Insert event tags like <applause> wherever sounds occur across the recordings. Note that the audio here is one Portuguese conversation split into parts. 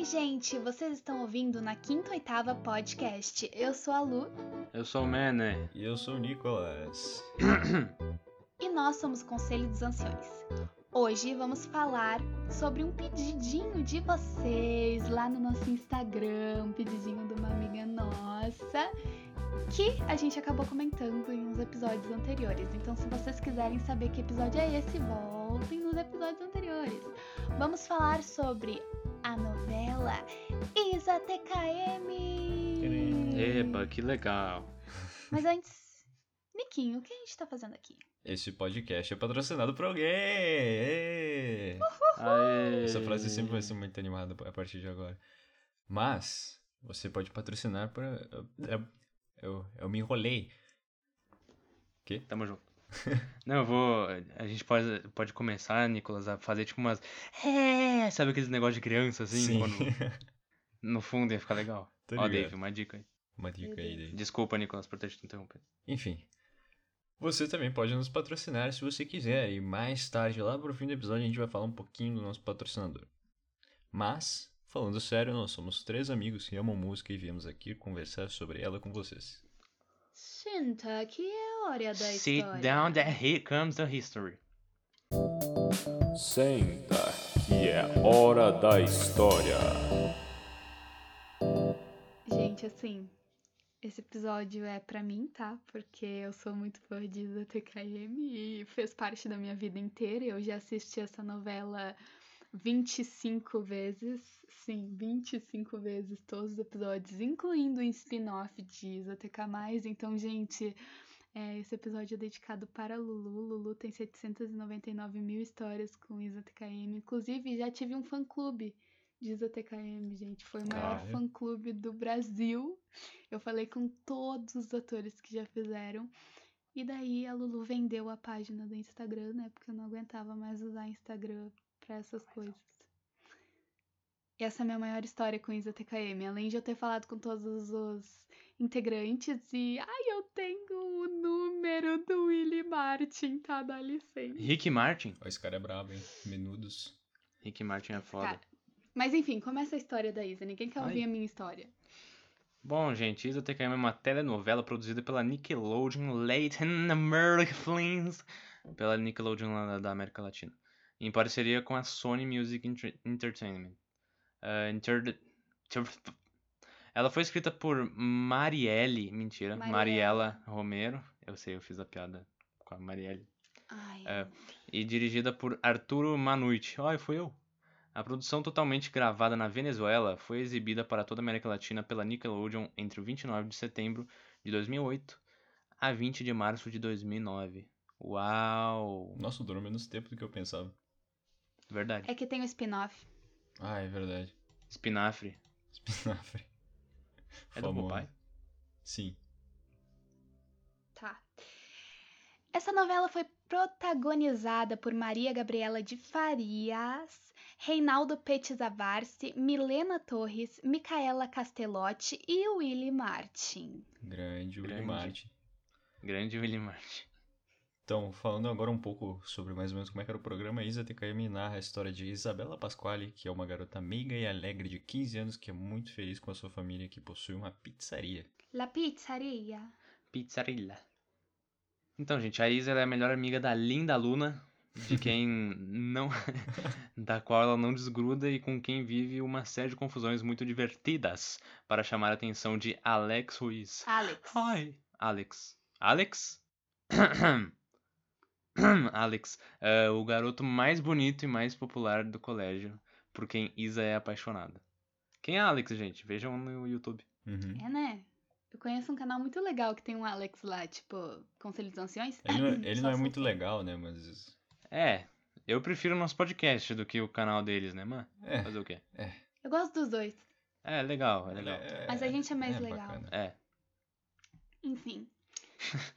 Oi, gente! Vocês estão ouvindo na Quinta Oitava Podcast. Eu sou a Lu Eu sou o Mene. E eu sou o Nicolas. e nós somos o Conselho dos Anciões. Hoje vamos falar sobre um pedidinho de vocês lá no nosso Instagram, um pedidinho de uma amiga nossa, que a gente acabou comentando em uns episódios anteriores. Então, se vocês quiserem saber que episódio é esse, voltem nos episódios anteriores. Vamos falar sobre a novela Isa TKM. Eba, que legal. Mas antes, Niquinho, o que a gente tá fazendo aqui? Esse podcast é patrocinado por alguém! Aê. Essa frase sempre vai ser muito animada a partir de agora. Mas, você pode patrocinar por. Eu, eu, eu me enrolei. Tamo junto. <laughs> Não, eu vou. A gente pode, pode começar, Nicolas, a fazer tipo umas. É, sabe aqueles negócios de criança assim? Sim. Quando, no fundo ia ficar legal. <laughs> Tô Ó, ligado. Dave, uma dica aí. Uma dica aí, Dave. Desculpa, Nicolas, por ter te interrompido. Enfim. Você também pode nos patrocinar se você quiser. E mais tarde, lá pro fim do episódio, a gente vai falar um pouquinho do nosso patrocinador. Mas, falando sério, nós somos três amigos que amam música e viemos aqui conversar sobre ela com vocês. Senta, que hora da Sit história. down, that here comes the history. Senta, que é hora da história. Gente, assim, esse episódio é pra mim, tá? Porque eu sou muito fã de Isa TKM e fez parte da minha vida inteira. Eu já assisti essa novela 25 vezes. Sim, 25 vezes todos os episódios, incluindo o spin-off de Isa TK+. Então, gente, é, esse episódio é dedicado para Lulu. Lulu tem 799 mil histórias com Isa TKM. Inclusive, já tive um fã-clube de Isa TKM, gente. Foi o maior Ah, é? fã-clube do Brasil. Eu falei com todos os atores que já fizeram. E daí a Lulu vendeu a página do Instagram, né? Porque eu não aguentava mais usar Instagram pra essas coisas. E essa é a minha maior história com Isa TKM. Além de eu ter falado com todos os integrantes e. Ai, eu tenho o número do Willie Martin, tá? Dá licença. Rick Martin? Ó, esse cara é brabo, hein? Menudos. Rick Martin é foda. Cara, Mas enfim, começa a história da Isa. Ninguém quer Ai. ouvir a minha história. Bom, gente, Isa TKM é uma telenovela produzida pela Nickelodeon Latin America Films, pela Nickelodeon lá da- América Latina, em parceria com a Sony Music Enter- Entertainment. Ah, inter- ter- Ela foi escrita por Marielle, mentira, Mariela. Mariela Romero, eu sei, eu fiz a piada com a Marielle, Ai. É. e dirigida por Arturo Manucci. Olha, fui eu. A produção totalmente gravada na Venezuela foi exibida para toda a América Latina pela Nickelodeon entre o 29 de setembro de 2008 a 20 de março de 2009. Uau! Nossa, durou menos tempo do que eu pensava. Verdade. É que tem o spin-off. Ah, é verdade. Espinafre. Espinafre. É do Famoso. Popeye? Sim. Tá. Essa novela foi protagonizada por Maria Gabriela de Farias, Reinaldo Petzavarsi, Milena Torres, Micaela Castellotti e Willy Martin. Grande, Willie Grande. Martin. Grande William Martin. Então, falando agora um pouco sobre mais ou menos como é que era o programa, a Isa TKM narra a história de Isabela Pasquale, que é uma garota meiga e alegre de 15 anos que é muito feliz com a sua família que possui uma pizzaria. La Pizzaria. Pizzarilla. Então, gente, a Isa ela é a melhor amiga da linda Luna, de quem <laughs> não. da qual ela não desgruda e com quem vive uma série de confusões muito divertidas para chamar a atenção de Alex Ruiz. Alex. Hi. Alex. Alex? <clears throat> <coughs> <clears throat> Alex, é o garoto mais bonito e mais popular do colégio, por quem Isa é apaixonada. Quem é Alex, gente? Vejam no YouTube. Uhum. É, né? Eu conheço um canal muito legal que tem um Alex lá, tipo, Conselho dos Anciões. Ele não, é- <laughs> ele não é muito legal, né? Mas. É, eu prefiro o nosso podcast do que o canal deles, né, mano? É. Fazer o quê? Eu gosto dos dois, É, legal, é legal. é- mas a gente é mais é legal. bacana. É. Enfim. <laughs>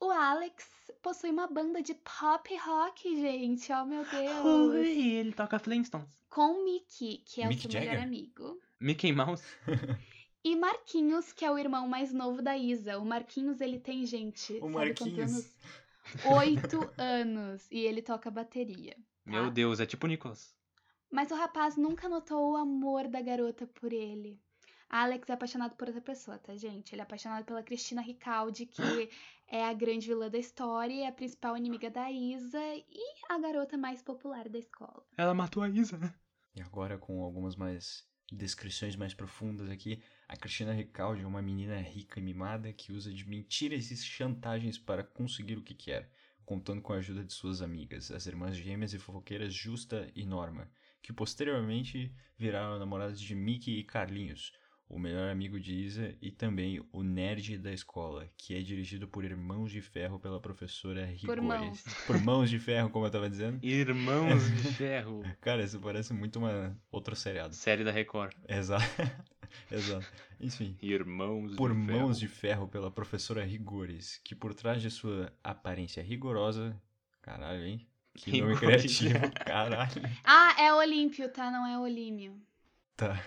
o Alex possui uma banda de pop rock, gente. Oh, meu Deus. ele toca Flintstones. Com o Mickey, que é Mick o seu melhor Jagger? amigo. Mickey Mouse. <laughs> E Marquinhos, que é o irmão mais novo da Isa. O Marquinhos, ele tem, gente. O Marquinhos. anos? Oito <laughs> anos. E ele toca bateria. Meu Deus, é tipo o Nicolas. Mas o rapaz nunca notou o amor da garota por ele. Alex é apaixonado por outra pessoa, tá, gente? Ele é apaixonado pela Cristina Ricaldi, que <gasps> é a grande vilã da história e a principal inimiga da Isa e a garota mais popular da escola. Ela matou a Isa, né? E agora com algumas mais descrições mais profundas aqui, a Cristina Ricaldi é uma menina rica e mimada que usa de mentiras e chantagens para conseguir o que quer, contando com a ajuda de suas amigas, as irmãs gêmeas e fofoqueiras Justa e Norma, que posteriormente viraram namoradas de Mickey e Carlinhos, o melhor amigo de Isa e também o nerd da escola, que é dirigido por Irmãos de Ferro pela professora Rigores. mãos. Por mãos de ferro, como eu tava dizendo. Irmãos de <laughs> Ferro. Cara, isso parece muito uma outro seriado. Série da Record. Exato. <laughs> Exato. Enfim. Irmãos Por de mãos Ferro. de ferro pela professora Rigores, que por trás de sua aparência rigorosa. Caralho, hein? Que nome criativo, caralho. Ah, é Olímpio, tá? Não é Olímio. Tá.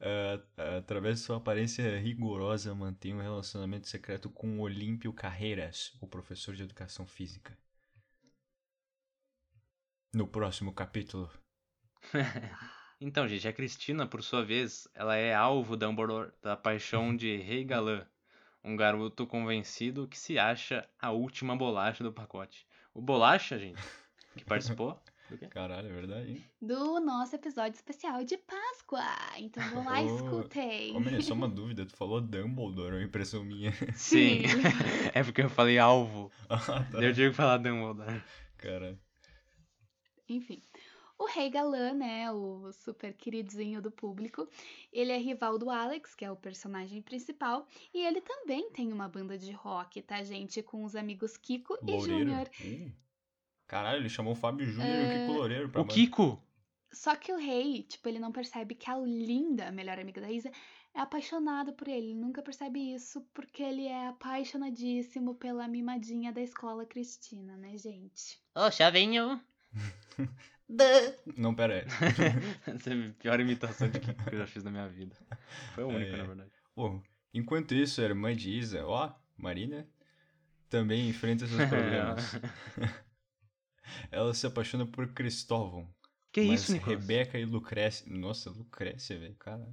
Ah, ah, através de sua aparência rigorosa, mantém um relacionamento secreto com Olímpio Carreiras, o professor de educação física. No próximo capítulo. <laughs> Então, gente, a Cristina, por sua vez, ela é alvo da, da paixão de <laughs> Rei Galã, um garoto convencido que se acha a última bolacha do pacote. O Bolacha, gente, que participou <laughs> do quê? Caralho, é verdade, hein? Do nosso episódio especial de Páscoa. Então vão lá e escutem. Ô, menino, só uma dúvida, tu falou Dumbledore, é uma impressão minha. Sim, <laughs> é porque eu falei alvo. <laughs> ah, tá. Eu tive que falar Dumbledore. Cara, Enfim. O Rei Galã, né, o super queridinho do público, ele é rival do Alex, que é o personagem principal, e ele também tem uma banda de rock, tá, gente? Com os amigos Kiko e Loureiro. Júnior. Caralho, ele chamou o Fábio Júnior e o É, Kiko Loureiro pra O. Kiko! Só que o rei, tipo, ele não percebe que a Linda, a melhor amiga da Isa, é apaixonada por ele. Ele nunca percebe isso porque ele é apaixonadíssimo pela mimadinha da escola Cristina, né, gente? Ô, chavinho! <laughs> Não, pera aí. <laughs> Essa é a pior imitação de Kiko que eu já fiz na minha vida. Foi a única, É. na verdade. Bom, enquanto isso, a irmã de Isa, ó, Marina, também enfrenta seus problemas. <laughs> Ela se apaixona por Cristóvão. Que mas isso, Nicolas? Rebeca e Lucrécia. Nossa, Lucrécia, velho, cara.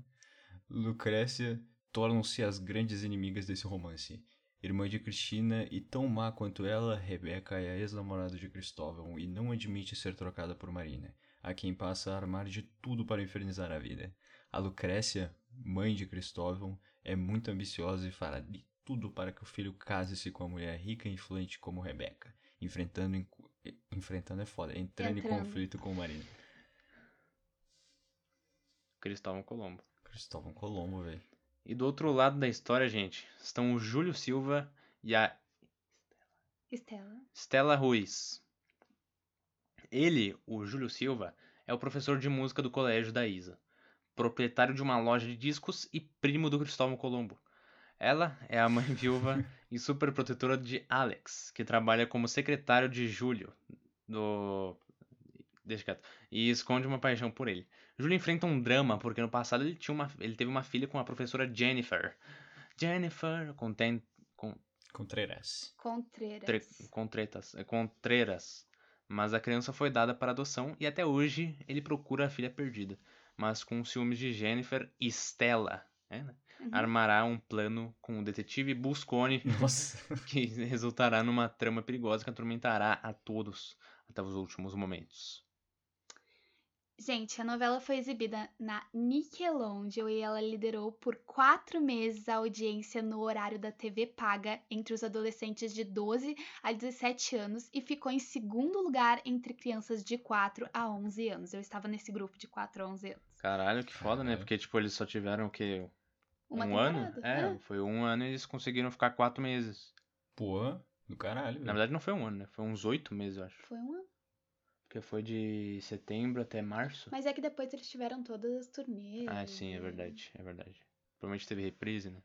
Lucrécia tornam-se as grandes inimigas desse romance. Irmã de Cristina e tão má quanto ela, Rebeca é a ex-namorada de Cristóvão e não admite ser trocada por Marina, a quem passa a armar de tudo para infernizar a vida. A Lucrécia, mãe de Cristóvão, é muito ambiciosa e fará de tudo para que o filho case-se com a mulher rica e influente como Rebeca, enfrentando, enfrentando é foda, entrando em conflito com Marina. Cristóvão Colombo. Cristóvão Colombo, velho. E do outro lado da história, gente, estão o Júlio Silva e a Estela. Stella Ruiz. Ele, o Júlio Silva, é o professor de música do colégio da Isa, proprietário de uma loja de discos e primo do Cristóvão Colombo. Ela é a mãe <laughs> viúva e super protetora de Alex, que trabalha como secretário de Júlio do Deixa quieto. E esconde uma paixão por ele. Júlio enfrenta um drama porque no passado ele tinha uma ele teve uma filha com a professora Jennifer. Jennifer contém com Contreras. Contreiras. tre- com tretas, é, com treras. Mas a criança foi dada para adoção e até hoje ele procura a filha perdida. Mas com ciúmes de Jennifer, Stella é, né, Uhum. armará um plano com o detetive Buscone <laughs> Nossa. <laughs> que resultará numa trama perigosa que atormentará a todos até os últimos momentos. Gente, a novela foi exibida na Nickelodeon e ela liderou por quatro meses a audiência no horário da TV paga entre os adolescentes de 12 a 17 anos e ficou em segundo lugar entre crianças de 4 a 11 anos. Eu estava nesse grupo de 4 a 11 anos. Caralho, que foda, né? Porque, tipo, eles só tiveram o quê? Uma um ano? É, Ah, foi um ano e eles conseguiram ficar quatro meses. Pô, do caralho, Na verdade, não foi um ano, né? Foi uns oito meses, eu acho. Foi um ano. Porque foi de setembro até março. Mas é que depois eles tiveram todas as turnês. Ah, sim, é verdade, é verdade. Provavelmente teve reprise, né?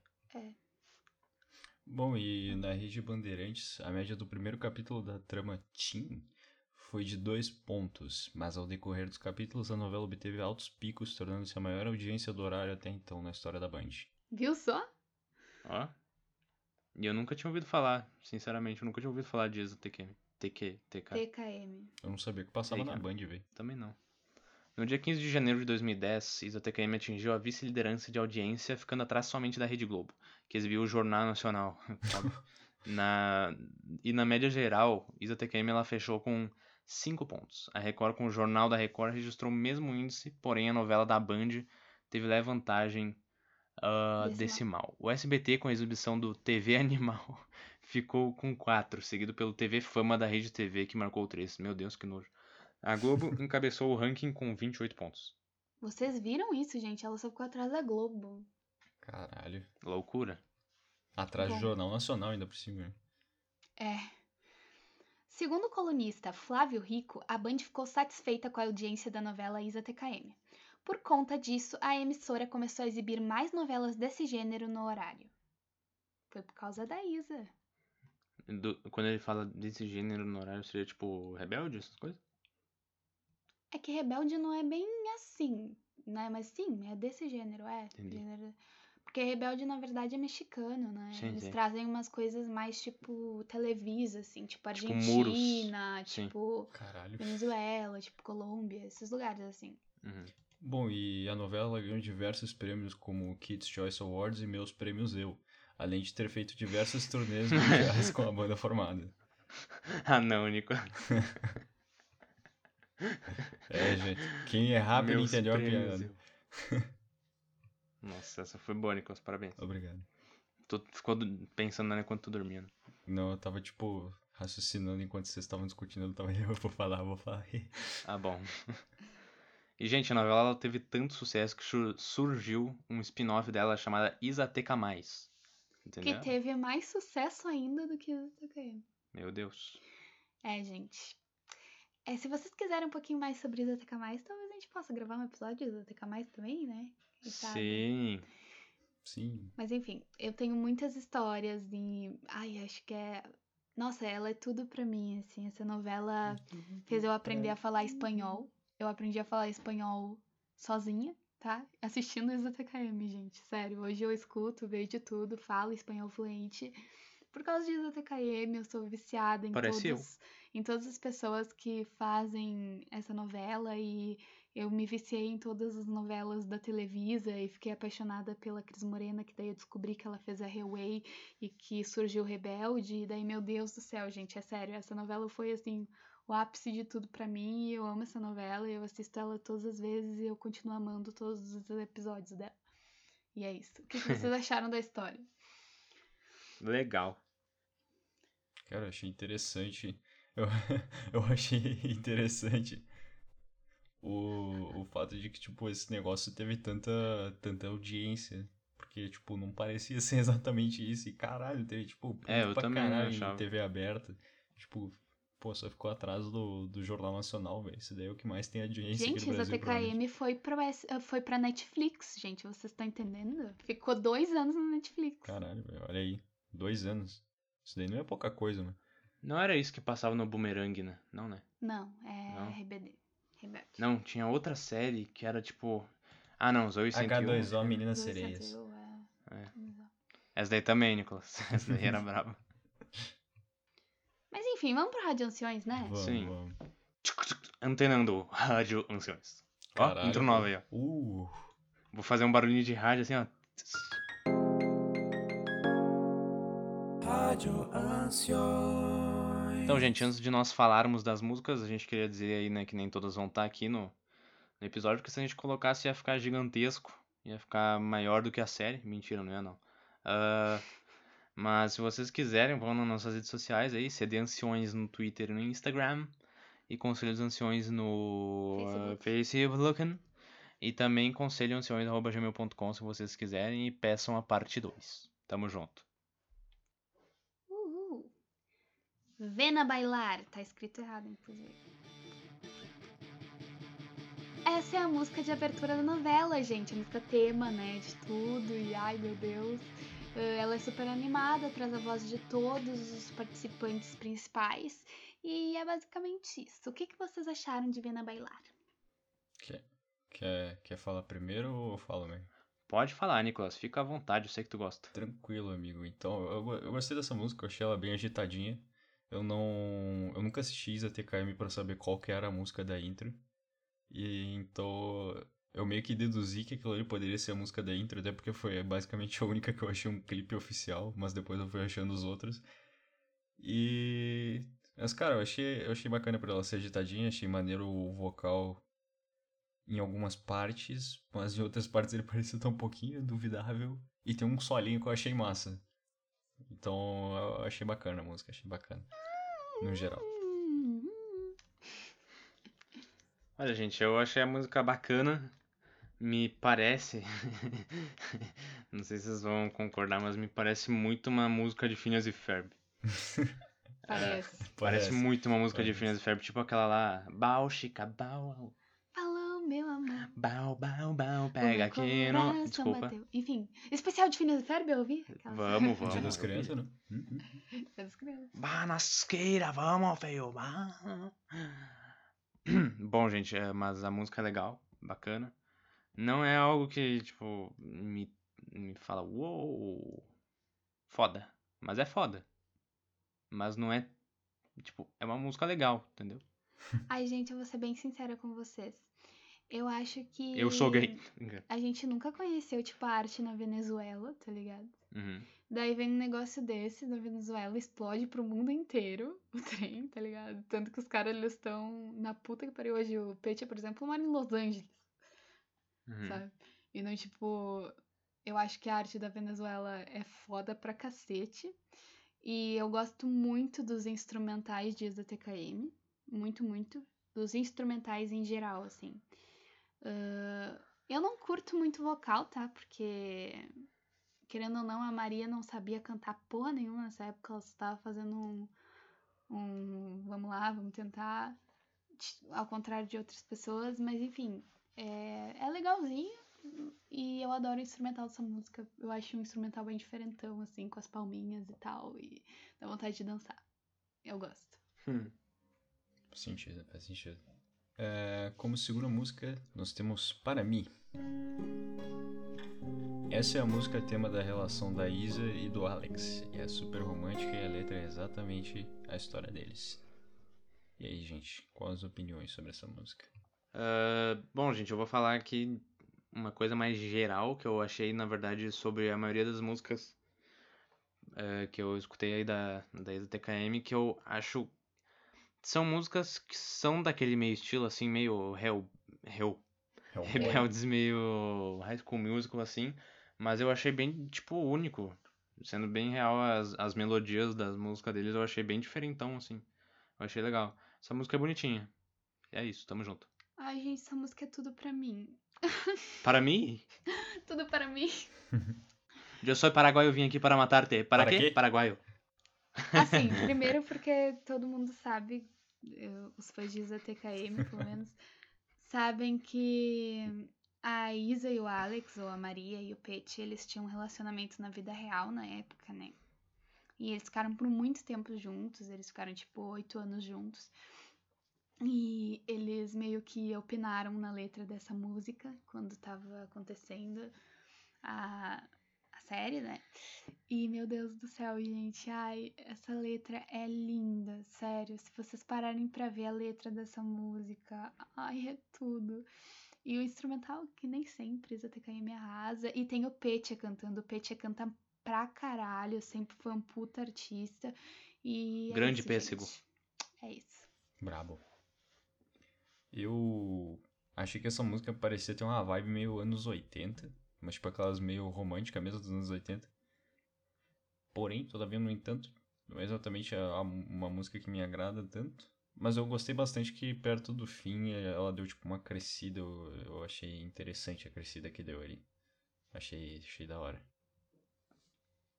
Bom, e na Rede Bandeirantes, a média do primeiro capítulo da trama Teen foi de dois pontos, mas ao decorrer dos capítulos a novela obteve altos picos, tornando-se a maior audiência do horário até então na história da Band. Viu só? Ó. E eu nunca tinha ouvido falar, sinceramente, eu nunca tinha ouvido falar de Exo TQ. TQ, TK. TKM. Eu não sabia que passava na. Band, velho. Também não. No dia 15 de janeiro de 2010, Isa TKM atingiu a vice-liderança de audiência, ficando atrás somente da Rede Globo, que exibiu o Jornal Nacional. <laughs> na... E na média geral, Isa TKM ela fechou com 5 pontos. A Record com o Jornal da Record registrou o mesmo índice, porém a novela da Band teve leve vantagem ah, Decimal. O SBT, com a exibição do TV <laughs> Animal, ficou com 4, seguido pelo TV Fama da Rede TV, que marcou 3. Meu Deus, que nojo. A Globo <laughs> encabeçou o ranking com 28 pontos. Vocês viram isso, gente? Ela só ficou atrás da Globo. Caralho. Loucura. Atrás do. Jornal Nacional ainda por cima. É. Segundo o colunista Flávio Rico, a Band ficou satisfeita com a audiência da novela Isa TKM. Por conta disso, a emissora começou a exibir mais novelas desse gênero no horário. Foi por causa da Isa. Do- quando ele fala desse gênero no horário, seria tipo rebelde, essas coisas? É que Rebelde não é bem assim, né? Mas sim, é desse gênero, é. Gênero- Porque Rebelde, na verdade, é mexicano, né? Sim, Eles sim. trazem umas coisas mais tipo Televisa, assim, tipo Tipo muros. Argentina, tipo Caralho. Venezuela, tipo Colômbia, esses lugares assim. Uhum. Bom, e a novela ganhou diversos prêmios como Kids Choice Awards e Meus Prêmios Eu, além de ter feito diversas turnês mundiais com a banda formada. <laughs> Ah, não, Nico. <laughs> É, gente, quem é rápido entendeu a piada. Nossa, essa foi boa, Nicolas. Parabéns. Obrigado. Tu ficou do- pensando nela enquanto tu dormia. né? Não, eu tava, tipo, raciocinando enquanto vocês estavam discutindo, eu tava, <laughs> eu vou falar, eu vou falar. Ah, bom. E, gente, a novela ela teve tanto sucesso que sur- surgiu um spin-off dela chamada Isateca Mais. Entendeu? Que teve mais sucesso ainda do que TKM. Meu Deus. É, gente. É, se vocês quiserem um pouquinho mais sobre Isatk Mais, talvez a gente possa gravar um episódio de Isatk Mais também, né? Sim. Sim. Mas enfim, eu tenho muitas histórias e. Ai, acho que é. Nossa, ela é tudo pra mim, assim. Essa novela fez eu aprender a falar espanhol. Eu aprendi a falar espanhol sozinha, tá? Assistindo ISATKM, gente. Sério, hoje eu escuto, vejo tudo, falo espanhol fluente. Por causa de ISATKM, eu sou viciada em Parece eu. todos, em todas as pessoas que fazem essa novela e eu me viciei em todas as novelas da Televisa e fiquei apaixonada pela Cris Morena, que daí eu descobri que ela fez a Reway e que surgiu Rebelde, e daí, meu Deus do céu, gente, é sério, essa novela foi assim, o ápice de tudo pra mim, e eu amo essa novela, e eu assisto ela todas as vezes e eu continuo amando todos os episódios dela. E é isso. O que, que <laughs> vocês acharam da história? Legal. Cara, eu achei interessante. Eu, <laughs> eu achei interessante o, o fato de que, tipo, esse negócio teve tanta, tanta audiência. Porque, tipo, não parecia <laughs> ser exatamente isso. E caralho, teve, tipo, É, eu pra também não caralho em. TV aberta. Tipo, pô, só ficou atrás do, do Jornal Nacional, velho. Isso daí é o que mais tem audiência Gente, aqui no essa Brasil. provavelmente. TKM foi pra, S- foi pra Netflix, gente, vocês estão entendendo? Ficou dois anos na Netflix. Caralho, velho, olha aí. Dois anos. Isso daí não é pouca coisa, mano. Não era isso que passava no Boomerang, né? Não, né? Não, é Não? RBD. Rebelde. Não, tinha outra série que era tipo. Ah, não, Zoe 101. H2O, Meninas Dois Sereias. É. É. Essa daí também, Nicolas. <laughs> Essa daí era braba. Enfim, vamos pro Rádio Anciões, né? Vamos, Sim. vamos. Antenando Rádio Anciões. Ó, Caralho, intro nova aí, ó. Uh, Vou fazer um barulhinho de rádio assim, ó. Então, gente, antes de nós falarmos das músicas, a gente queria dizer aí, né, que nem todas vão estar aqui no, no episódio, porque se a gente colocasse ia ficar gigantesco, ia ficar maior do que a série. Mentira, não ia não. Ah, mas se vocês quiserem, vão nas nossas redes sociais aí, CD Anciões no Twitter e no Instagram, e Conselhos Anciões no ah, Facebook. E também conselhoanciões.gmail.com se vocês quiserem e peçam a parte 2. Tamo junto. Uhul. Vena Bailar. Tá escrito errado, inclusive. Essa é a música de abertura da novela, gente. A música tema, né? De tudo. E ai, meu Deus. Eh, Ela é super animada, traz a voz de todos os participantes principais. E é basicamente isso. O que, que vocês acharam de Vena Bailar? quer, quer, quer falar primeiro ou eu falo mesmo? Pode falar, Nicolas. Fica à vontade, eu sei que tu gosta. Tranquilo, amigo. Então, eu, eu gostei dessa música, eu achei ela bem agitadinha. Eu não. Eu nunca assisti Isa TKM pra saber qual que era a música da intro. E então eu meio que deduzi que aquilo ali poderia ser a música da intro, até porque foi basicamente a única que eu achei um clipe oficial, mas depois eu fui achando os outros. E. Mas, cara, eu achei, eu achei bacana por ela ser agitadinha, achei maneiro o vocal em algumas partes, mas em outras partes ele <laughs> parecia tão um pouquinho duvidável. E tem um solinho que eu achei massa. Então eu achei bacana a música, achei bacana. No geral. Olha, gente, eu achei a música bacana. Me parece. <laughs> Não sei se vocês vão concordar, mas me parece muito uma música de Phineas e Ferb. <laughs> Parece. Parece muito uma música de Phineas e Ferb, tipo aquela lá. Bau, chica, bau. Alô, meu amor. Bau, bau, bau, pega aqui no. Desculpa. bateu. Enfim, especial de Phineas e Ferb eu ouvi? Aquela- Vamos, vamos. Dia das crianças, né? Hum, hum. Dia das crianças. Bah, nasqueira, vamos, feio. bah. <clears throat> Bom, gente, é, mas a música é legal, bacana. Não é algo que, tipo, me, me fala, uou, foda. Mas é foda. Mas não é, tipo, é uma música legal, entendeu? <laughs> Ai, gente, eu vou ser bem sincera com vocês. Eu acho que. Eu sou gay. A gente nunca conheceu, tipo, a arte na Venezuela, tá ligado? Uhum. Daí vem um negócio desse na Venezuela, explode pro mundo inteiro <laughs> o trem, tá ligado? Tanto que os caras eles estão na puta que pariu hoje. O Peixe, por exemplo, mora em Los Angeles, Uhum. sabe? E não, tipo, eu acho que a arte da Venezuela é foda pra cacete. E eu gosto muito dos instrumentais de Isa TKM. Muito, muito. Dos instrumentais em geral, assim. Ah, eu não curto muito vocal, tá? Porque querendo ou não, a Maria não sabia cantar porra nenhuma nessa época. Ela estava fazendo um, um. Vamos lá, vamos tentar. Ao contrário de outras pessoas, mas enfim, é, é legalzinho. E eu adoro o instrumental dessa música. Eu acho um instrumental bem diferentão, assim, com as palminhas e tal. E dá vontade de dançar. Eu gosto. Hum. Faz sentido, faz sentido. É, como segunda música, nós temos Para Mim. Essa é a música tema da relação da Isa e do Alex. E é super romântica e a letra é exatamente a história deles. E aí, gente, quais as opiniões sobre essa música? Ah, bom, gente, eu vou falar aqui uma coisa mais geral que eu achei, na verdade, sobre a maioria das músicas eh, que eu escutei aí da, da Isa TKM, que eu acho são músicas que são daquele meio estilo, assim, meio Hell, Hell, rebeldes, meio High School Musical, assim, mas eu achei bem, tipo, único. Sendo bem real, as, as melodias das músicas deles eu achei bem diferentão, assim. Eu achei legal. Essa música é bonitinha. É isso, tamo junto. Ai, gente, essa música é tudo pra mim. <laughs> Para mim, Tudo para mim. Eu sou paraguaio, vim aqui para matar-te. Para, Para quê? quê? Paraguaio. Assim, <laughs> primeiro porque todo mundo sabe, eu- os fãs de Isa TKM, pelo menos, <laughs> sabem que a Isa e o Alex, ou a Maria e o Pete, eles tinham um relacionamento na vida real na época, né? E eles ficaram por muito tempo juntos, eles ficaram tipo oito anos juntos. E eles meio que opinaram na letra dessa música quando tava acontecendo a, a série, né? E meu Deus do céu, gente, ai, essa letra é linda, sério. Se vocês pararem pra ver a letra dessa música, ai, é tudo. E o instrumental, que nem sempre, Isa TKM arrasa. E tem o Petia cantando. O Petia canta pra caralho, sempre foi um puta artista. E é Grande isso, pêssego. gente. É isso. Brabo. Eu achei que essa música parecia ter uma vibe meio anos 80, mas tipo aquelas meio romântica mesmo dos anos 80. Porém, todavia, no entanto, não é exatamente a- a- uma música que me agrada tanto. Mas eu gostei bastante que perto do fim eh, ela deu tipo uma crescida. Eu, eu achei interessante a crescida que deu ali. Achei, achei da hora.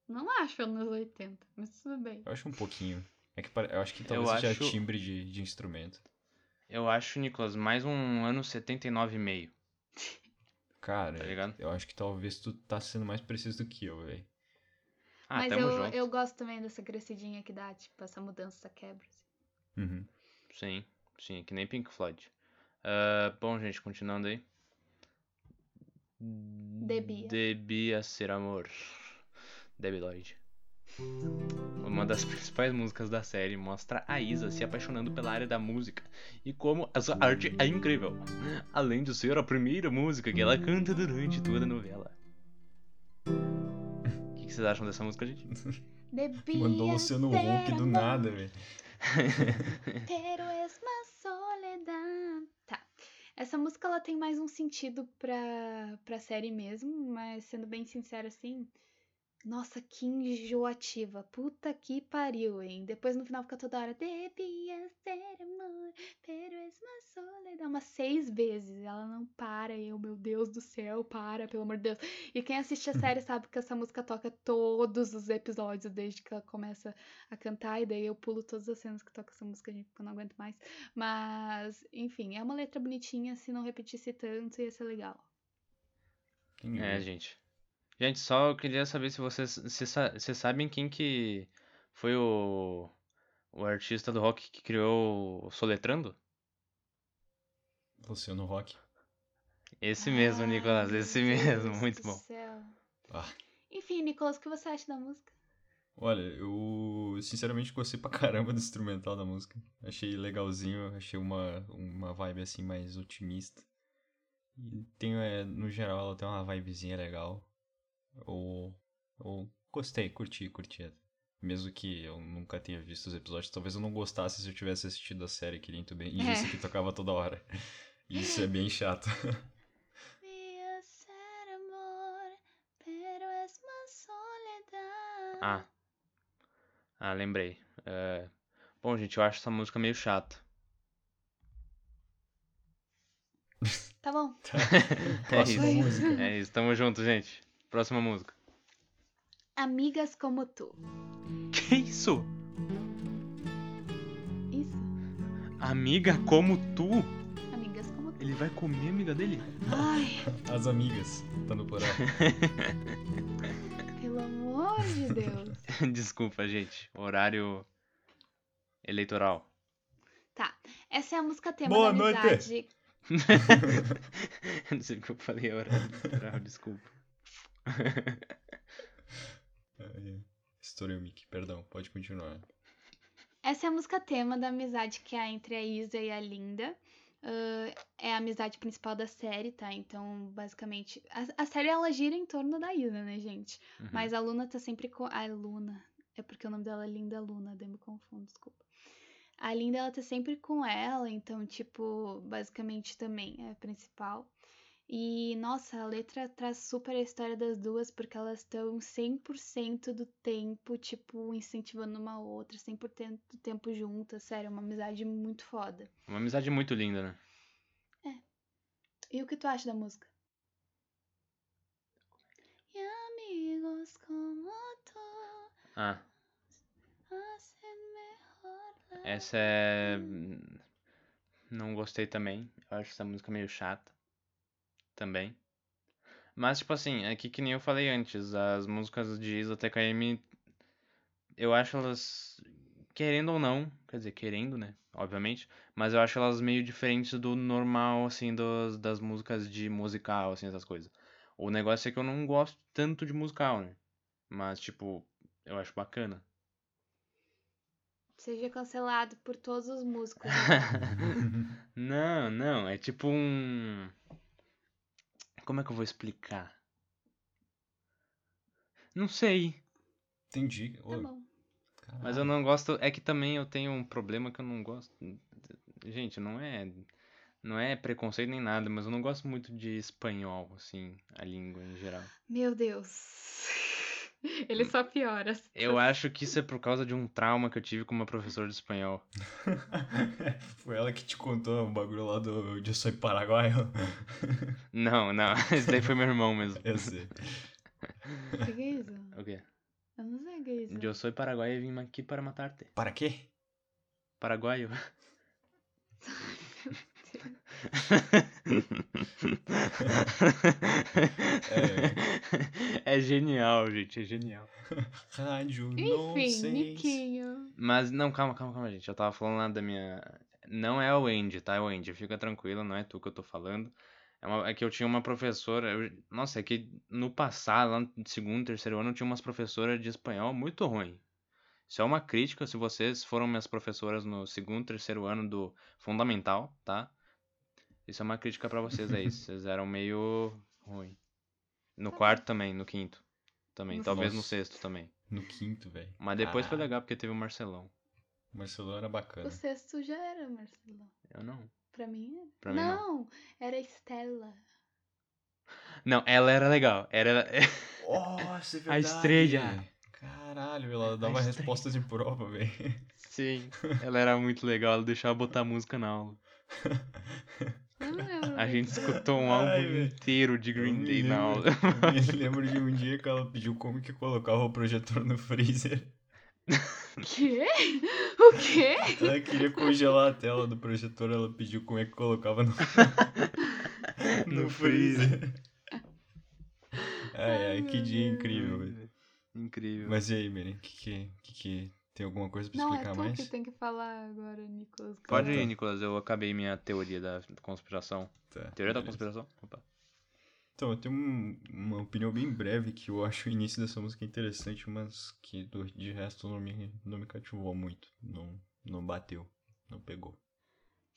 Não acho anos 80, mas tudo bem. Eu acho um pouquinho. É que eu acho que talvez Eu seja acho- timbre de, de instrumento. Eu acho, Nicolas, mais um ano 79,5. Cara, Tá ligado? eu acho que talvez tu tá sendo mais preciso do que eu, velho. Ah, mas tamo eu, junto. eu gosto também dessa crescidinha que dá, tipo, essa mudança, essa quebra. assim. Uhum. Sim, sim, que nem Pink Floyd. Ah, bom, gente, continuando aí. Debia. Debia ser amor. Debbie Lloyd. Uma das <laughs> principais músicas da série mostra a Isa se apaixonando pela área da música e como essa arte é incrível, além de ser a primeira música que ela canta durante toda a novela. O que, que vocês acham dessa música, gente? <laughs> Debía Mandou Luciano Huck do nada, velho. Pero es más soledad. Tá. Essa música ela tem mais um sentido pra, pra série mesmo, mas sendo bem sincera assim. Nossa, que enjoativa. Puta que pariu, hein? Depois no final fica toda hora. Devia ser amor, pero es más soledad. Umas seis vezes. Ela não para. E eu, meu Deus do céu, para, pelo amor de Deus. E quem assiste a série <laughs> sabe que essa música toca todos os episódios, desde que ela começa a cantar. E daí eu pulo todas as cenas que toca essa música, gente, porque eu não aguento mais. Mas, enfim, é uma letra bonitinha. Se não repetisse tanto, ia ser legal. É, é? gente. Gente, só eu queria saber se vocês, se vocês sabem quem que foi o, o artista do rock que criou o Soletrando? Luciano Rock. Esse mesmo, Ai, Nicolas, esse mesmo, Deus muito do bom. céu. Ah. Enfim, Nicolas, o que você acha da música? Olha, eu sinceramente gostei pra caramba do instrumental da música. Achei legalzinho, achei uma, uma vibe assim mais otimista. E tem, é, no geral, ela tem uma vibezinha legal. Eu, eu gostei, curti, curti. Mesmo que eu nunca tenha visto os episódios, talvez eu não gostasse se eu tivesse assistido a série que nem tu bem disse É. que tocava toda hora. Isso é bem chato. <laughs> Ah. Ah, lembrei. É, Bom, gente, eu acho essa música meio chata. Tá bom. <laughs> É Próxima isso. É isso, tamo junto, gente. Próxima música. Amigas como tu. Que isso? Isso. Amiga como tu? Amigas como tu. Ele vai comer a amiga dele? Ai, As amigas, tá no plural. pelo amor de Deus. <laughs> Desculpa, gente. Horário eleitoral. Tá. Essa é a música tema Boa da noite. amizade. Não sei o que eu falei, horário eleitoral, desculpa. Estourei o mic, perdão, pode continuar. Essa é a música tema da amizade que há entre a Isa e a Linda. Ah, é a amizade principal da série, tá? Então, basicamente, a, a série ela gira em torno da Isa, né, gente? Uhum. Mas a Luna tá sempre com. A Luna. É porque o nome dela é Linda Luna, daí me confundo, desculpa. A Linda, ela tá sempre com ela, então, tipo, basicamente também é a principal. E, nossa, a letra traz super a história das duas, porque elas estão 100% do tempo, tipo, incentivando uma outra, 100% do tempo juntas, sério, é uma amizade muito foda. Uma amizade muito linda, né? E o que tu acha da música? E amigos como tu Ah, la essa é. Não gostei também. Eu acho essa música meio chata. Também. Mas, tipo assim, é que, que nem eu falei antes, as músicas de Isa TKM, eu acho elas, querendo ou não, quer dizer, querendo, né, obviamente, mas eu acho elas meio diferentes do normal, assim, dos, das músicas de musical, assim, essas coisas. O negócio é que eu não gosto tanto de musical, né, mas, tipo, eu acho bacana. Seja cancelado por todos os músicos. <laughs> Não, não, é tipo um. Como é que eu vou explicar? Não sei, Entendi. Tá bom. mas eu não gosto. É que também eu tenho um problema que eu não gosto. Gente, não é. Não é preconceito nem nada, mas eu não gosto muito de espanhol, assim, a língua em geral. Meu Deus. <laughs> Ele só piora. Eu acho que isso é por causa de um trauma que eu tive com uma professora de espanhol. <laughs> Foi ela que te contou o bagulho lá do Eu Sou Paraguaio? <laughs> Não, não, esse daí foi meu irmão mesmo. Eu sei. O que que é isso? O quê? Eu não sei o que é isso. Eu sou paraguaio e vim aqui para matar-te. Para quê? Paraguaio. É genial, gente, é genial. Rádio Enfim. Niquinho. Mas não, calma, calma, calma, gente. Eu tava falando lá da minha. Não é o Andy, tá? É o Andy. Fica tranquilo, não é tu que eu tô falando. É, uma- é que eu tinha uma professora. eu- nossa, é que no passado, lá no segundo, terceiro ano, eu tinha umas professoras de espanhol muito ruim. Isso é uma crítica se vocês foram minhas professoras no segundo, terceiro ano do fundamental, tá? Isso é uma crítica pra vocês aí. <laughs> Vocês eram meio ruim. No quarto também, no quinto também. No Talvez no sexto também. No quinto, velho. Mas depois foi Ah, legal porque teve o Marcelão. O Marcelo era bacana. O sexto já era, Marcelo. Eu não. Pra mim era. Pra mim não. era Estela. Não, ela era legal. Era. <laughs> Nossa, é A verdade. estrela. Caralho, ela dava respostas em prova, velho. Sim. <laughs> Ela era muito legal. Ela deixava botar música na aula. A gente escutou um Ai, álbum inteiro de Green Day na lembro- aula. Eu me lembro de um dia que ela pediu como que colocava o projetor no freezer. Quê? O quê? Ela queria congelar a tela do projetor, ela pediu como é que colocava no, <laughs> no, No freezer. Ai, ai, que dia incrível, velho. Incrível. Mas e aí, Mary, que que, que que... Tem alguma coisa pra Não, é explicar tu mais? que tem que falar agora, Nicolas. Pode Tá. ir, Nicolas. Eu acabei minha teoria da conspiração. Tá, Teoria da beleza. conspiração? Opa. Então, eu tenho um- uma opinião bem breve que eu acho o início dessa música interessante, mas que do- de resto não me, não me cativou muito. Não, não bateu, não pegou.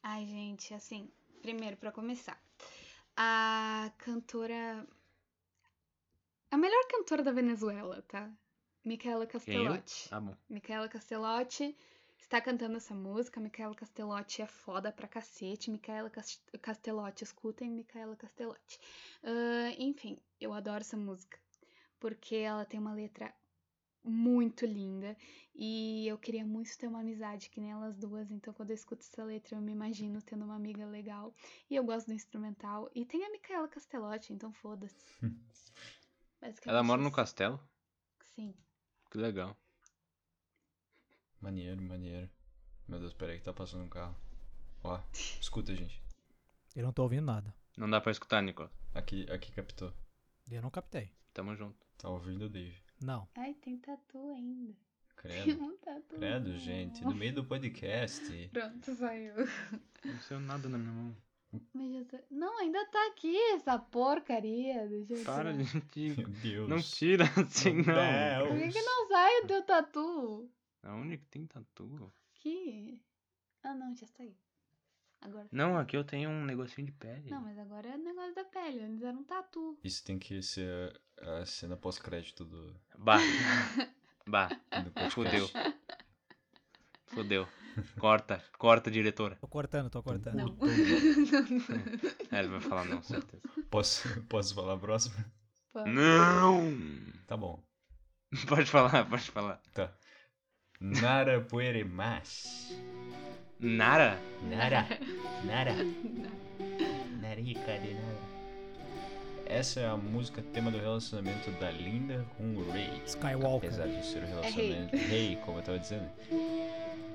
Ai, gente, assim, primeiro pra começar, a cantora a melhor cantora da Venezuela, tá? Micaela eu? Castellotti. Ah, bom. Micaela Castellotti está cantando essa música. Micaela Castellotti é foda pra cacete. Micaela Cas- Castellotti, escutem Micaela Castellotti. Ah, enfim, eu adoro essa música. Porque ela tem uma letra muito linda. E eu queria muito ter uma amizade que nem elas duas. Então, quando eu escuto essa letra, eu me imagino tendo uma amiga legal. E eu gosto do instrumental. E tem a Micaela Castellotti, então foda-se. Basicamente Ela mora no castelo? Sim. Que legal. Maneiro, maneiro. Meu Deus, peraí que tá passando um carro. Ó, escuta, gente. Eu não tô ouvindo nada. Não dá pra escutar, Nicolas. Aqui, aqui captou. Eu não captei. Tamo junto. Tá ouvindo, Dave? Não. Ai, tem tatu ainda. Tem Credo. um tatu. Credo, gente. No meio do podcast. Pronto, saiu. Não saiu nada na minha mão. Mas já tá... Não, ainda tá aqui essa porcaria. Deixa eu Para, tirar. gente. Meu Deus. Não tira assim, não. Deus. Por que, que não sai o teu tatu? Aonde que tem tatu? Aqui. Ah, não, já saiu. Agora. Não, aqui eu tenho um negocinho de pele. Não, mas agora é negócio da pele. Antes era um tatu. Isso tem que ser a cena pós-crédito do, Bah. <laughs> Bah. Fudeu. Fudeu. Corta. Corta, diretora. Tô cortando, tô cortando. Não. <laughs> É, ele vai falar não, certeza. Posso, posso falar a próxima? Pô, Não! Tá bom. Pode falar, pode falar. Tá. Nara puere más. Nara? <laughs> Nara. Nara. Narica de nada. Essa é a música tema do relacionamento da Linda com o Ray. Skywalker. Apesar de ser o relacionamento. Ray, como eu tava dizendo.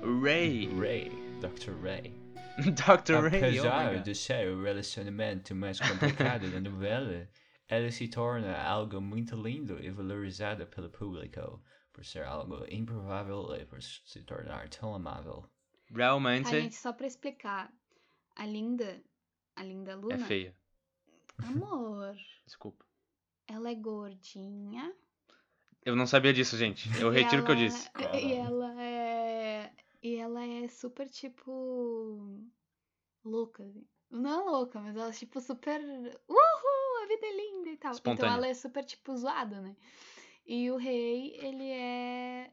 Ray. Ray. Dr. Ray. <laughs> Dr. Ray. Oh Apesar God. de ser o relacionamento mais complicado da novela, ela se torna algo muito lindo e valorizado pelo público, por ser algo improvável e por se tornar tão amável. A Realmente gente, só pra explicar. A Linda. A Linda Luna. é feia. Amor. <laughs> Desculpa. Ela é gordinha. Eu não sabia disso, gente. Eu retiro o que eu disse. E ela é. E ela é super, tipo. Louca. assim. Não é louca, mas ela é, tipo, super. Uhul! A vida é linda e tal. Espontânea. Então ela é super, tipo, zoada, né? E o rei, ele é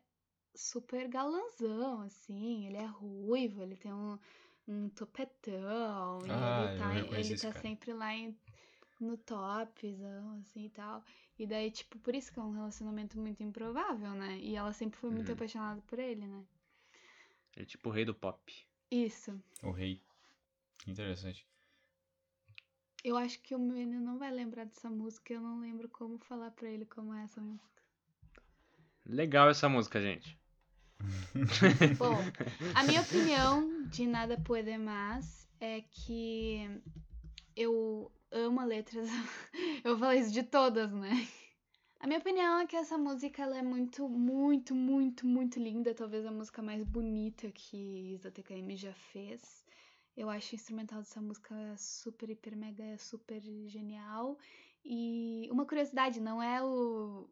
super galanzão, assim. Ele é ruivo, ele tem um, um topetão. Ah, ele eu tá, ele esse tá cara. sempre lá em- no topzão, assim e tal. E daí, tipo, por isso que é um relacionamento muito improvável, né? E ela sempre foi muito Uhum. apaixonada por ele, né? Ele é tipo o rei do pop. Isso. O rei. Interessante. Eu acho que o menino não vai lembrar dessa música. Eu não lembro como falar pra ele como é essa música. Legal essa música, gente. <laughs> Bom, a minha opinião de Nada Puede Mais é que eu amo a letra. <laughs> Eu falei isso de todas, né? A minha opinião é que essa música ela é muito, muito, muito, muito linda. Talvez a música mais bonita que Isa TKM já fez. Eu acho o instrumental dessa música super, hiper, mega, super genial. E uma curiosidade, não é o,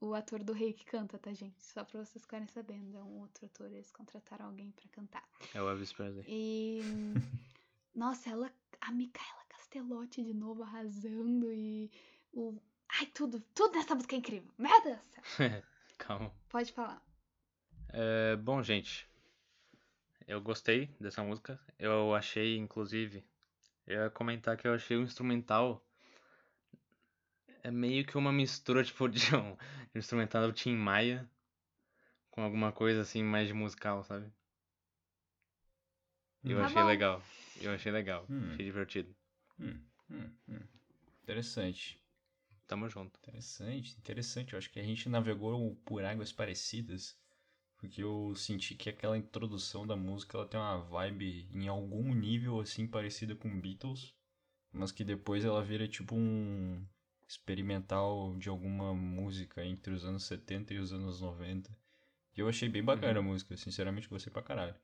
o ator do rei que canta, tá, gente? Só pra vocês ficarem sabendo. É um outro ator, eles contrataram alguém pra cantar. É o Elvis Presley. E. <laughs> Nossa, ela. A Micaela Castelotti de novo arrasando e. O... Ai, tudo, tudo nessa música é incrível. Meu Deus céu. <laughs> Calma. Pode falar. É, bom, gente, eu gostei dessa música. Eu achei, inclusive, eu ia comentar que eu achei o instrumental é meio que uma mistura, <laughs> tipo, de um, de um instrumental do Tim Maia com alguma coisa assim mais de musical, sabe? Eu Tá achei bom. legal. Eu achei legal. Hum. Achei divertido. Hum, hum, hum. Interessante. Tamo junto. Interessante, interessante. Eu acho que a gente navegou por águas parecidas. Porque eu senti que aquela introdução da música ela tem uma vibe em algum nível assim parecida com Beatles, mas que depois ela vira tipo um experimental de alguma música entre os anos 70 e os anos 90. E eu achei bem bacana a música, sinceramente gostei pra caralho.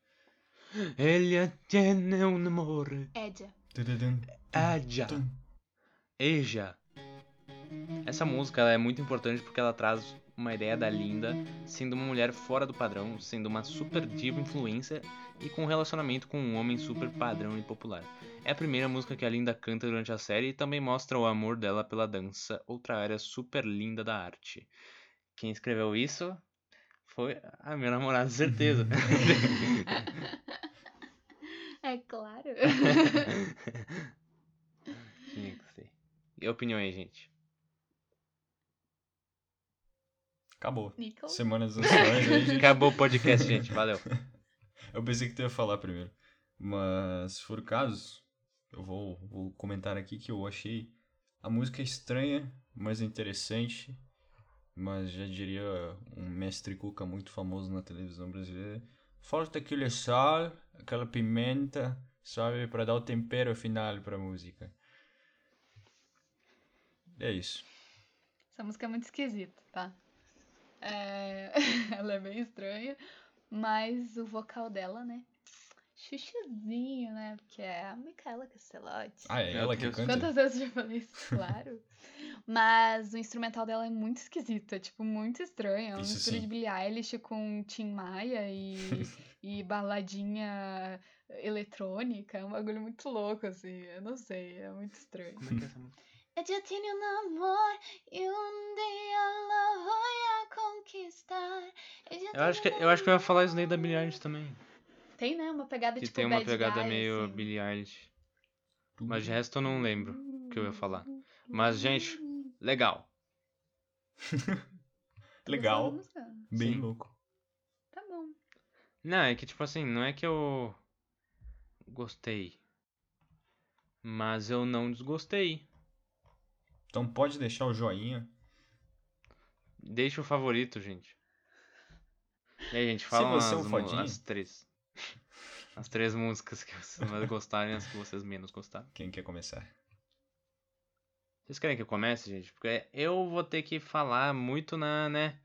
Ella tiene un amore. Edia. Tududum, Aja. tum. Eja. Essa música é muito importante porque ela traz uma ideia da Linda sendo uma mulher fora do padrão, sendo uma super diva influência e com um relacionamento com um homem super padrão e popular. É a primeira música que a Linda canta durante a série e também mostra o amor dela pela dança, outra área super linda da arte. Quem escreveu isso foi a minha namorada, certeza. <laughs> É claro. <laughs> Tinha que ser. E opiniões, gente? Acabou. Nickel. Semana dos <laughs> Anciões aí, gente. Acabou o podcast, gente. Valeu. <laughs> Eu pensei que tu ia falar primeiro. Mas, se for o caso, eu vou, vou comentar aqui que eu achei a música estranha, mas interessante. Mas já diria um mestre Cuca muito famoso na televisão brasileira. Falta aquele sal, aquela pimenta, sabe? Pra dar o tempero final pra música. É isso. Essa música é muito esquisita, tá? É, <laughs> Ela é bem estranha, mas o vocal dela, né? Chuchuzinho, né? Porque é a Micaela Castellotti. Ah, é ela que canta? Quantas vezes eu já falei isso? <laughs> Claro. Mas o instrumental dela é muito esquisito, é tipo muito estranho. É uma Isso mistura sim. de Billie Eilish com Tim Maia e, <laughs> e baladinha eletrônica. É um bagulho muito louco, assim. Eu não sei, é muito estranho. Como é que é essa música? Eu já tenho um amor e um dia lo voy a conquistar. Eu acho que, eu acho que eu ia falar isso daí da Billie Eilish também. Tem, né? Uma pegada Que tipo tem uma bad pegada guy, meio assim. Billie Eilish. Mas de resto eu não lembro o que eu ia falar. Mas, gente, legal. <laughs> Legal, bem Sim. louco. Tá bom. Não, é que tipo assim, não é que eu gostei. Mas eu não desgostei. Então pode deixar o joinha. Deixa o favorito, gente. E aí, gente, Se fala você é um as, fodinho. as três. <laughs> As três músicas que vocês mais gostarem e as que vocês menos gostaram. Quem quer começar? Vocês querem que eu comece, gente? Porque eu vou ter que falar muito na, né?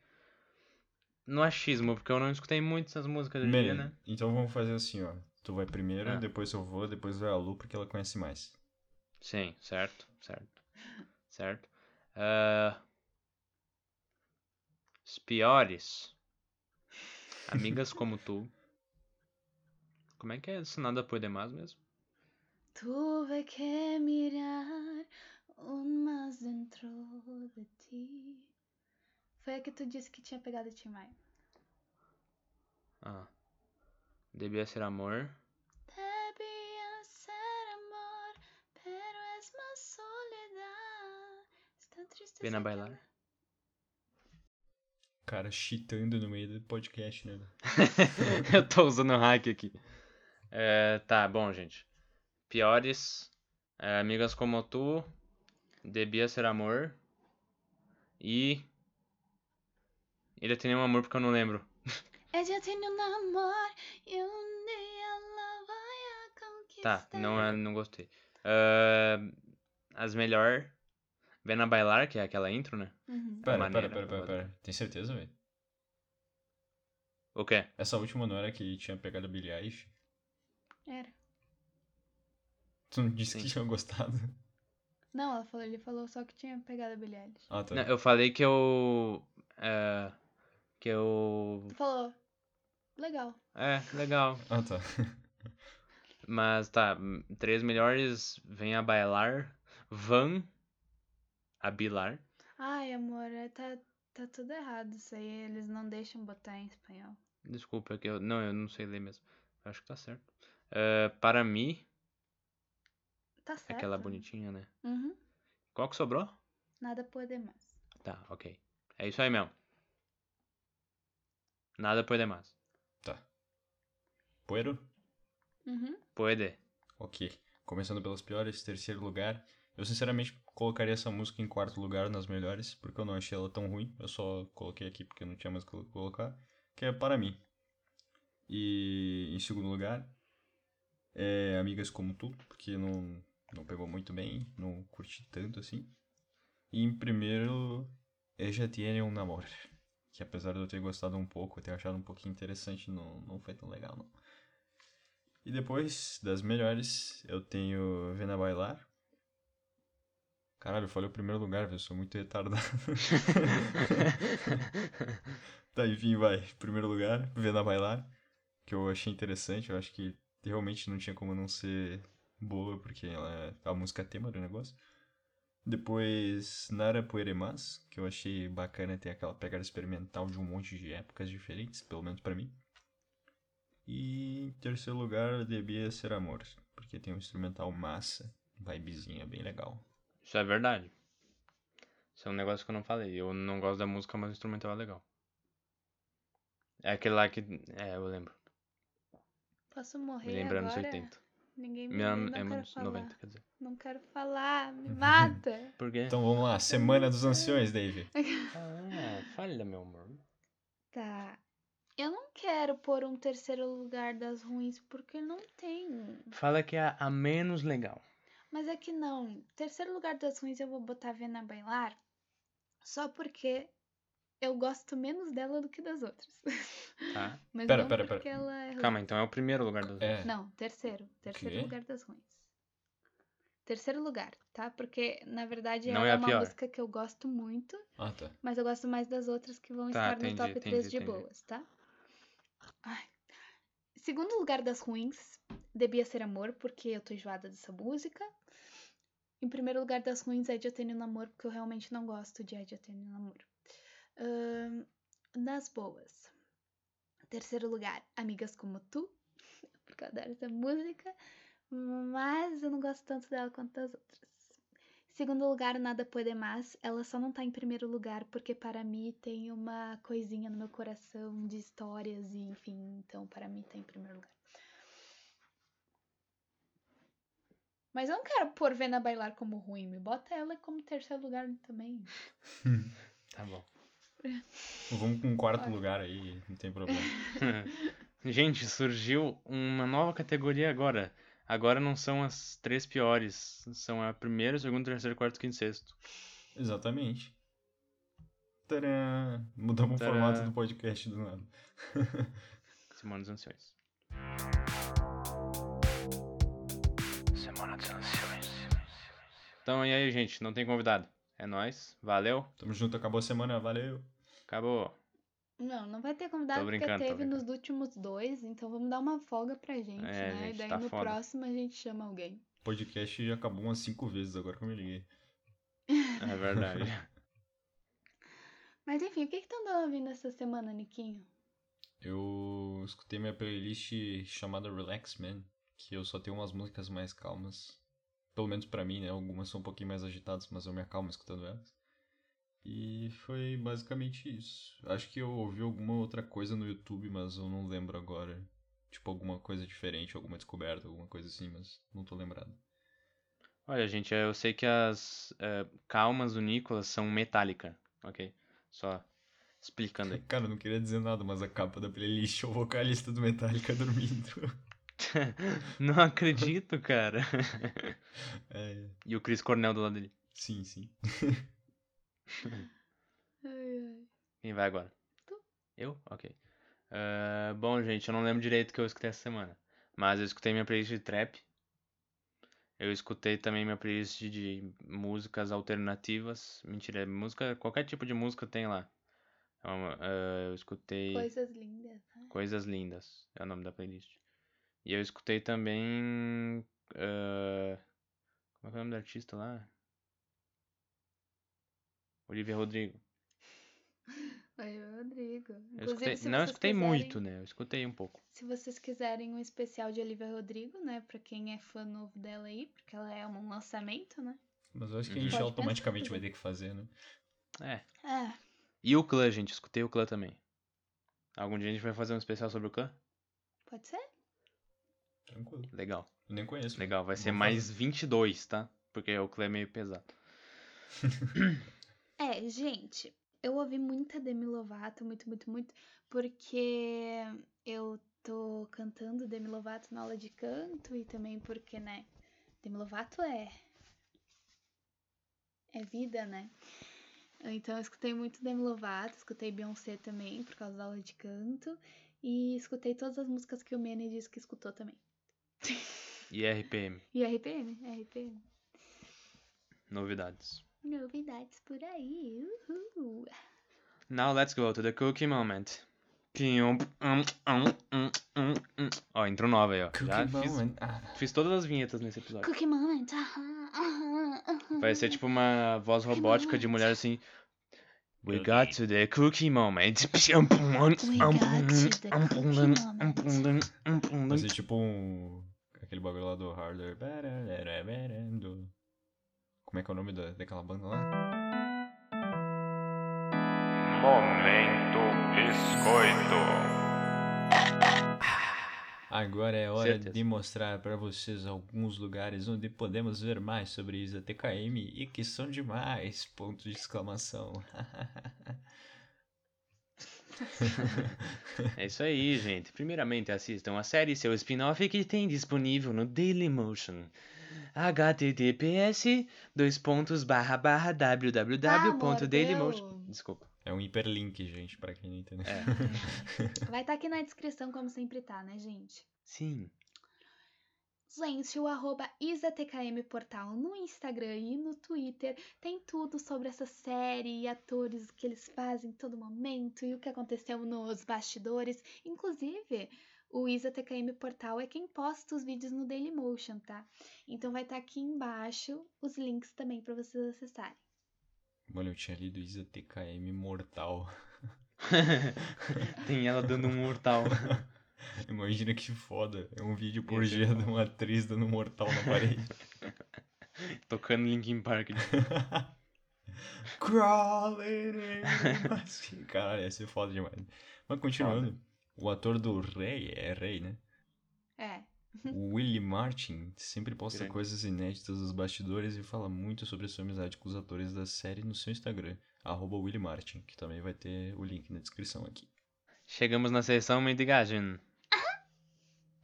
No achismo, porque eu não escutei muito essas músicas hoje dia, né? Então vamos fazer assim, ó. Tu vai primeiro, Ah. depois eu vou, depois vai a Lu, porque ela conhece mais. Sim, certo, certo. Certo. Ah, os piores. Amigas como tu. Como é que é esse nada puede mais mesmo? Tuve que mirar un más dentro de ti. Foi a que tu disse que tinha pegado Tim Maia. Ah. Debia ser amor. Debía Está triste. Ven a esa bailar. cama. Cara cheatando no meio do podcast, né? <laughs> eu tô usando o hack aqui. É, tá, bom, gente. Piores. é, amigas como tu. Debia ser amor. E. Ele tem nenhum amor porque eu não lembro. Ella tiene un amor y un día la voy a conquistar. Tá, não, é- não gostei. Ah, as melhor. Vena Bailar, que é aquela intro, né? Uhum. Pera, maneira, pera, pera, pera, pera. Tem certeza, velho? O quê? Essa última não era que tinha pegado a Billie Eilish? Era. Tu não disse Sim. que tinha gostado? Não, ela falou, ele falou só que tinha pegado a Billie Eilish. Ah, tá. Não, eu falei que eu. É, que eu. Tu falou, legal. É, legal. Ah, tá. Mas tá, três melhores vem a bailar. Van. A Bilar. Ai, amor, é- tá, tá tudo errado isso aí. Eles não deixam botar em espanhol. Desculpa, é que eu. Não, eu não sei ler mesmo. Eu acho que tá certo. É, para mim, Tá certo. aquela bonitinha, né? Uhum. Qual que sobrou? Nada pode mais. Tá, ok. É isso aí mesmo. Nada pode mais. Tá. Puero? Uhum. Pode. Ok. Começando pelas piores, terceiro lugar. Eu sinceramente colocaria essa música em quarto lugar nas melhores, porque eu não achei ela tão ruim. Eu só coloquei aqui porque não tinha mais o que colocar. Que é para mim. E em segundo lugar, é Amigas Como Tu, porque não, não pegou muito bem, não curti tanto assim. E em primeiro, Ella Tiene un Amor. Que apesar de eu ter gostado um pouco, ter achado um pouquinho interessante, não, não foi tão legal não. E depois, das melhores, eu tenho Vena Bailar. Caralho, eu falei o primeiro lugar, velho, eu sou muito retardado. <laughs> tá, enfim, vai. Primeiro lugar, Vena Bailar, que eu achei interessante, eu acho que realmente não tinha como não ser boa, porque ela é a música tema do negócio. Depois, Nara Puere Más, que eu achei bacana ter aquela pegada experimental de um monte de épocas diferentes, pelo menos pra mim. E em terceiro lugar, Devia Ser Amor, porque tem um instrumental massa, vibezinha bem legal. Isso é verdade. Isso é um negócio que eu não falei. Eu não gosto da música, mas o instrumental é legal. É aquele lá que. É, eu lembro. Posso morrer Me lembra anos agora? 80. Ninguém me lembra quero anos falar. 90, quer dizer. Não quero falar, me mata. <laughs> Por quê? Então vamos lá, Semana dos Anciões, Dave. <laughs> Ah, falha, meu amor. tá. Eu não quero pôr um terceiro lugar das ruins, porque não tem. Fala que é a menos legal. Mas é que não. Terceiro lugar das ruins eu vou botar Vena Bailar só porque eu gosto menos dela do que das outras. Tá? <laughs> Mas Pera, não pera, porque pera. ela é ruim. Calma, então é o primeiro lugar do. É, Não, terceiro. Terceiro lugar das ruins. Terceiro lugar, tá? Porque, na verdade, Não ela é é, uma pior. música que eu gosto muito, ah tá. mas eu gosto mais das outras que vão Tá, estar no entendi, top entendi, 3 de entendi. boas, tá? Ai. Segundo lugar das ruins, Devia Ser Amor, porque eu tô enjoada dessa música. Em primeiro lugar das ruins, Ed Eu Tenho Namoro, porque eu realmente não gosto de Ed Eu Tenho Namoro. Ahn, nas boas. Terceiro lugar, Amigas Como Tu, <laughs> porque eu adoro essa música, mas eu não gosto tanto dela quanto das outras. Segundo lugar, Nada Pode Mais, ela só não tá em primeiro lugar porque para mim tem uma coisinha no meu coração de histórias e enfim, então para mim tá em primeiro lugar. Mas eu não quero pôr Vena Bailar como ruim, me bota ela como terceiro lugar também. <laughs> Tá bom. Vamos com um quarto lugar aí, não tem problema. <laughs> Gente, surgiu uma nova categoria agora. Agora não são as três piores. São a primeiro, segundo, terceiro, quarto, quinto e sexto. Exatamente. Tcharam! Mudamos o Tcharam. formato do podcast do nada. <laughs> Semana dos Anciões. Semana dos Anciões. Então, e aí, gente? Não tem convidado. É nóis. Valeu. Tamo junto, acabou a semana, valeu. Acabou. Não, não vai ter convidado porque teve nos últimos dois, então vamos dar uma folga pra gente, É, né? gente, e daí tá no foda. próximo a gente chama alguém. O podcast já acabou umas cinco vezes agora que eu me liguei. É verdade. <laughs> Mas enfim, o que que tu andou ouvindo essa semana, Niquinho? Eu escutei minha playlist chamada Relax Man, que eu só tenho umas músicas mais calmas. Pelo menos pra mim, né? Algumas são um pouquinho mais agitadas, mas eu me acalmo escutando elas. E foi basicamente isso. Acho que eu ouvi alguma outra coisa no YouTube, mas eu não lembro agora. Tipo, alguma coisa diferente, alguma descoberta, alguma coisa assim, mas não tô lembrado. Olha, gente, eu sei que as eh, calmas do Nicolas são metálica, ok? Só explicando aí. <laughs> Cara, eu não queria dizer nada, mas a capa da playlist é o vocalista do Metallica <laughs> dormindo. <laughs> Não acredito, cara. é, E o Chris Cornell do lado dele. sim, sim. Ai, ai. Quem vai agora? Tu. Eu? Ok. Ah, bom, gente, eu não lembro direito o que eu escutei essa semana. Mas eu escutei minha playlist de trap. Eu escutei também minha playlist de músicas alternativas. Mentira, música, qualquer tipo de música tem lá. Eh, eu escutei Coisas lindas. né? Coisas Lindas, é o nome da playlist. E eu escutei também. eh, como é que é o nome do artista lá? Olivia Rodrigo. Oi, Rodrigo. Eu escutei, se não escutei quiserem- muito, né? Eu escutei um pouco. Se vocês quiserem um especial de Olivia Rodrigo, né? Pra quem é fã novo dela aí, porque ela é um lançamento, né? Mas eu acho que a Uhum. gente Pode automaticamente pensar, vai ter que fazer, né? É. É. E o clã, gente, escutei o clã também. Algum dia a gente vai fazer um especial sobre o clã? Pode ser? Tranquilo. Legal, Eu nem conheço. legal. Vai ser mais 22, tá? Porque o clã é meio pesado. <laughs> É, gente, eu ouvi muita Demi Lovato, muito, muito, muito, porque eu tô cantando Demi Lovato na aula de canto e também porque, né, Demi Lovato é é vida, né? Então eu escutei muito Demi Lovato, escutei Beyoncé também por causa da aula de canto e escutei todas as músicas que o Manny disse que escutou também. E RPM, E RPM, RPM. novidades. Novidades por aí. Uhul. Now let's go to the cookie moment. Ó, entrou nova aí, ó. Já Cookie fiz, moment. Ah, fiz todas as vinhetas nesse episódio. Cookie moment. aham, aham, aham. Vai ser tipo uma voz robótica de mulher assim. We got to the cookie moment. We got to the cookie moment. vai ser tipo um. Aquele bagulho lá do Harder. Como é que é o nome da, daquela banda lá? Momento Biscoito. Agora é hora Certeza. de mostrar para vocês alguns lugares onde podemos ver mais sobre Isa TKM e que são demais! Ponto de exclamação. <laughs> É isso aí, gente. Primeiramente, assistam a série seu spin-off que tem disponível no Dailymotion. Https dois pontos barra barra www.dailymotion. mordeu. Desculpa. É um hiperlink, gente, para quem não entendeu. É. <laughs> Vai estar aqui na descrição, como sempre tá, né, gente? Sim. Gente, o arroba IsaTKM Portal no Instagram e no Twitter tem tudo sobre essa série e atores que eles fazem em todo momento e o que aconteceu nos bastidores. Inclusive, o IsaTKM Portal é quem posta os vídeos no Dailymotion, tá? Então vai estar aqui embaixo os links também para vocês acessarem. Mano, eu tinha lido Isa TKM Mortal. <laughs> tem ela dando um mortal. <laughs> Imagina que foda. É um vídeo por Esse é dia de uma atriz dando um mortal na parede. <laughs> Tocando Linkin Park. Crawling in. Caralho, ia ser foda demais. Mas continuando. O ator do Rei, é Rei, né? É, O Willie Martin sempre posta Grande. coisas inéditas dos bastidores e fala muito sobre sua amizade com os atores da série no seu Instagram, arroba Willie Martin, que também vai ter o link na descrição aqui. Chegamos na sessão Mendigagem.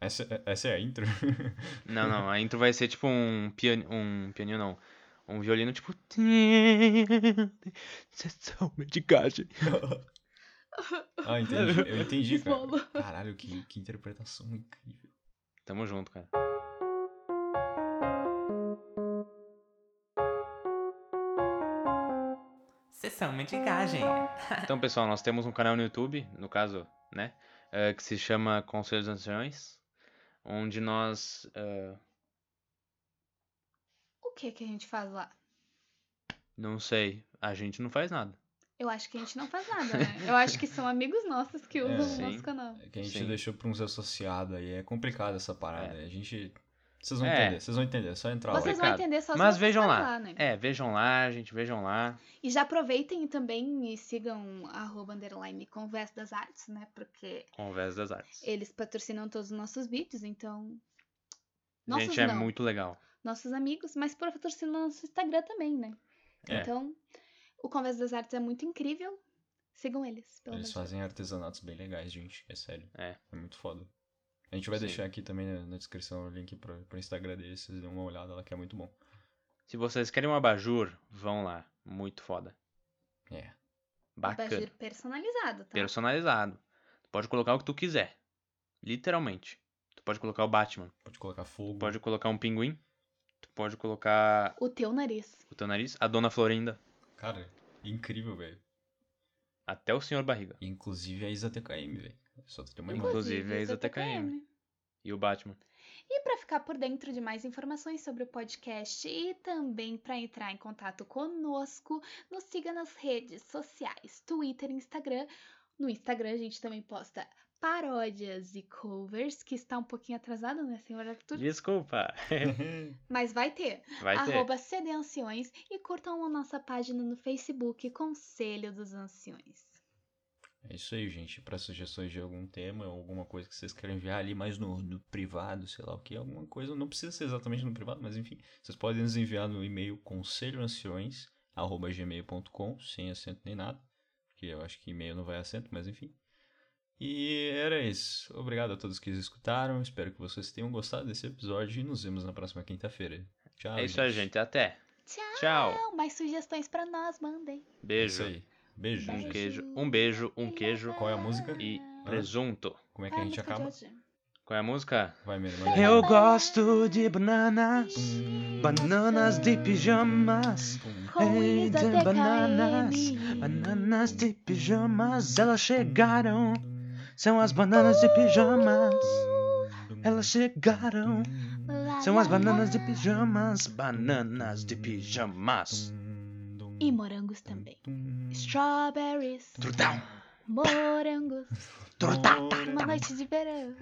Essa, essa é a intro? <laughs> Não, não, a intro vai ser tipo um piano, um pianinho não, um violino tipo <laughs> sessão Mendigagem. <laughs> ah, entendi. Eu entendi, cara. Caralho, que, que interpretação incrível. Tamo junto, cara. Sessão mendigagem. <laughs> Então, pessoal, nós temos um canal no YouTube, no caso, né? eh, que se chama Conselhos Anciões, onde nós. eh, o que que a gente faz lá? não sei, a gente não faz nada. Eu acho que a gente não faz nada, né? Eu acho que são amigos nossos que usam o sim. nosso canal. É que a gente Sim. deixou pra uns associados aí. É complicado essa parada. A gente. Vocês vão É. entender, vocês vão entender. É só entrar lá. Vocês vão entender só se Mas vocês vejam forem lá. né? É, vejam lá, gente, vejam lá. E já aproveitem também e sigam arroba underline Conversa das Artes, né? Porque Conversa das Artes. eles patrocinam todos os nossos vídeos, então. Nossos gente, é não, muito legal. nossos amigos, mas patrocinam nosso Instagram também, né? É. Então, o Conversa das Artes é muito incrível. Sigam eles, pelo Eles fazem artesanatos bem legais, gente. É sério. É. É muito foda. A gente vai Sim. deixar aqui também na, na descrição o link pro, pro Instagram deles. Vocês dêem uma olhada lá que é muito bom. Se vocês querem um abajur, vão lá. Muito foda. É. Bacana. Abajur personalizado, tá? Personalizado. Tu pode colocar o que tu quiser. Literalmente. Tu pode colocar o Batman. Pode colocar fogo. Pode colocar um pinguim. Tu pode colocar O teu nariz. o teu nariz, a Dona Florinda, Cara, incrível, velho. até o Senhor Barriga. Inclusive a Isa TKM, velho. Só ter uma imagem. Inclusive, a Isa TKM. E o Batman. E para ficar por dentro de mais informações sobre o podcast e também para entrar em contato conosco, nos siga nas redes sociais, Twitter e Instagram. No Instagram a gente também posta paródias e covers, que está um pouquinho atrasado, né, senhor Arthur? Desculpa. <laughs> <laughs> Mas vai ter. Vai ter. Arroba CD Anciões e curtam a nossa página no Facebook, Conselho dos Anciões. É isso aí, gente. Para sugestões de algum tema ou alguma coisa que vocês querem enviar ali mais no, no privado, sei lá o que, alguma coisa. Não precisa ser exatamente no privado, mas enfim. Vocês podem nos enviar no e-mail conselhoanciões.gmail.com, sem acento nem nada. Porque eu acho que e-mail não vai acento, mas enfim. E era isso. Obrigado a todos que escutaram. Espero que vocês tenham gostado desse episódio e nos vemos na próxima quinta-feira. Tchau. É isso aí, gente. Até. Tchau! Tchau. Mais sugestões para nós, mandem. É isso Beijo. aí. Beijo. Um queijo, um beijo, um queijo Qual é a música? e presunto. Como é que Qual a é gente acaba? Qual é a música? Vai, irmã. Eu gosto de bananas, bananas de pijamas. Ei, de bananas, bananas de pijamas, elas chegaram. São as bananas de pijamas. Elas chegaram. São as bananas de pijamas, bananas de pijamas. E morangos também. Strawberries, Trudão, morangos, trutá, uma noite de verão.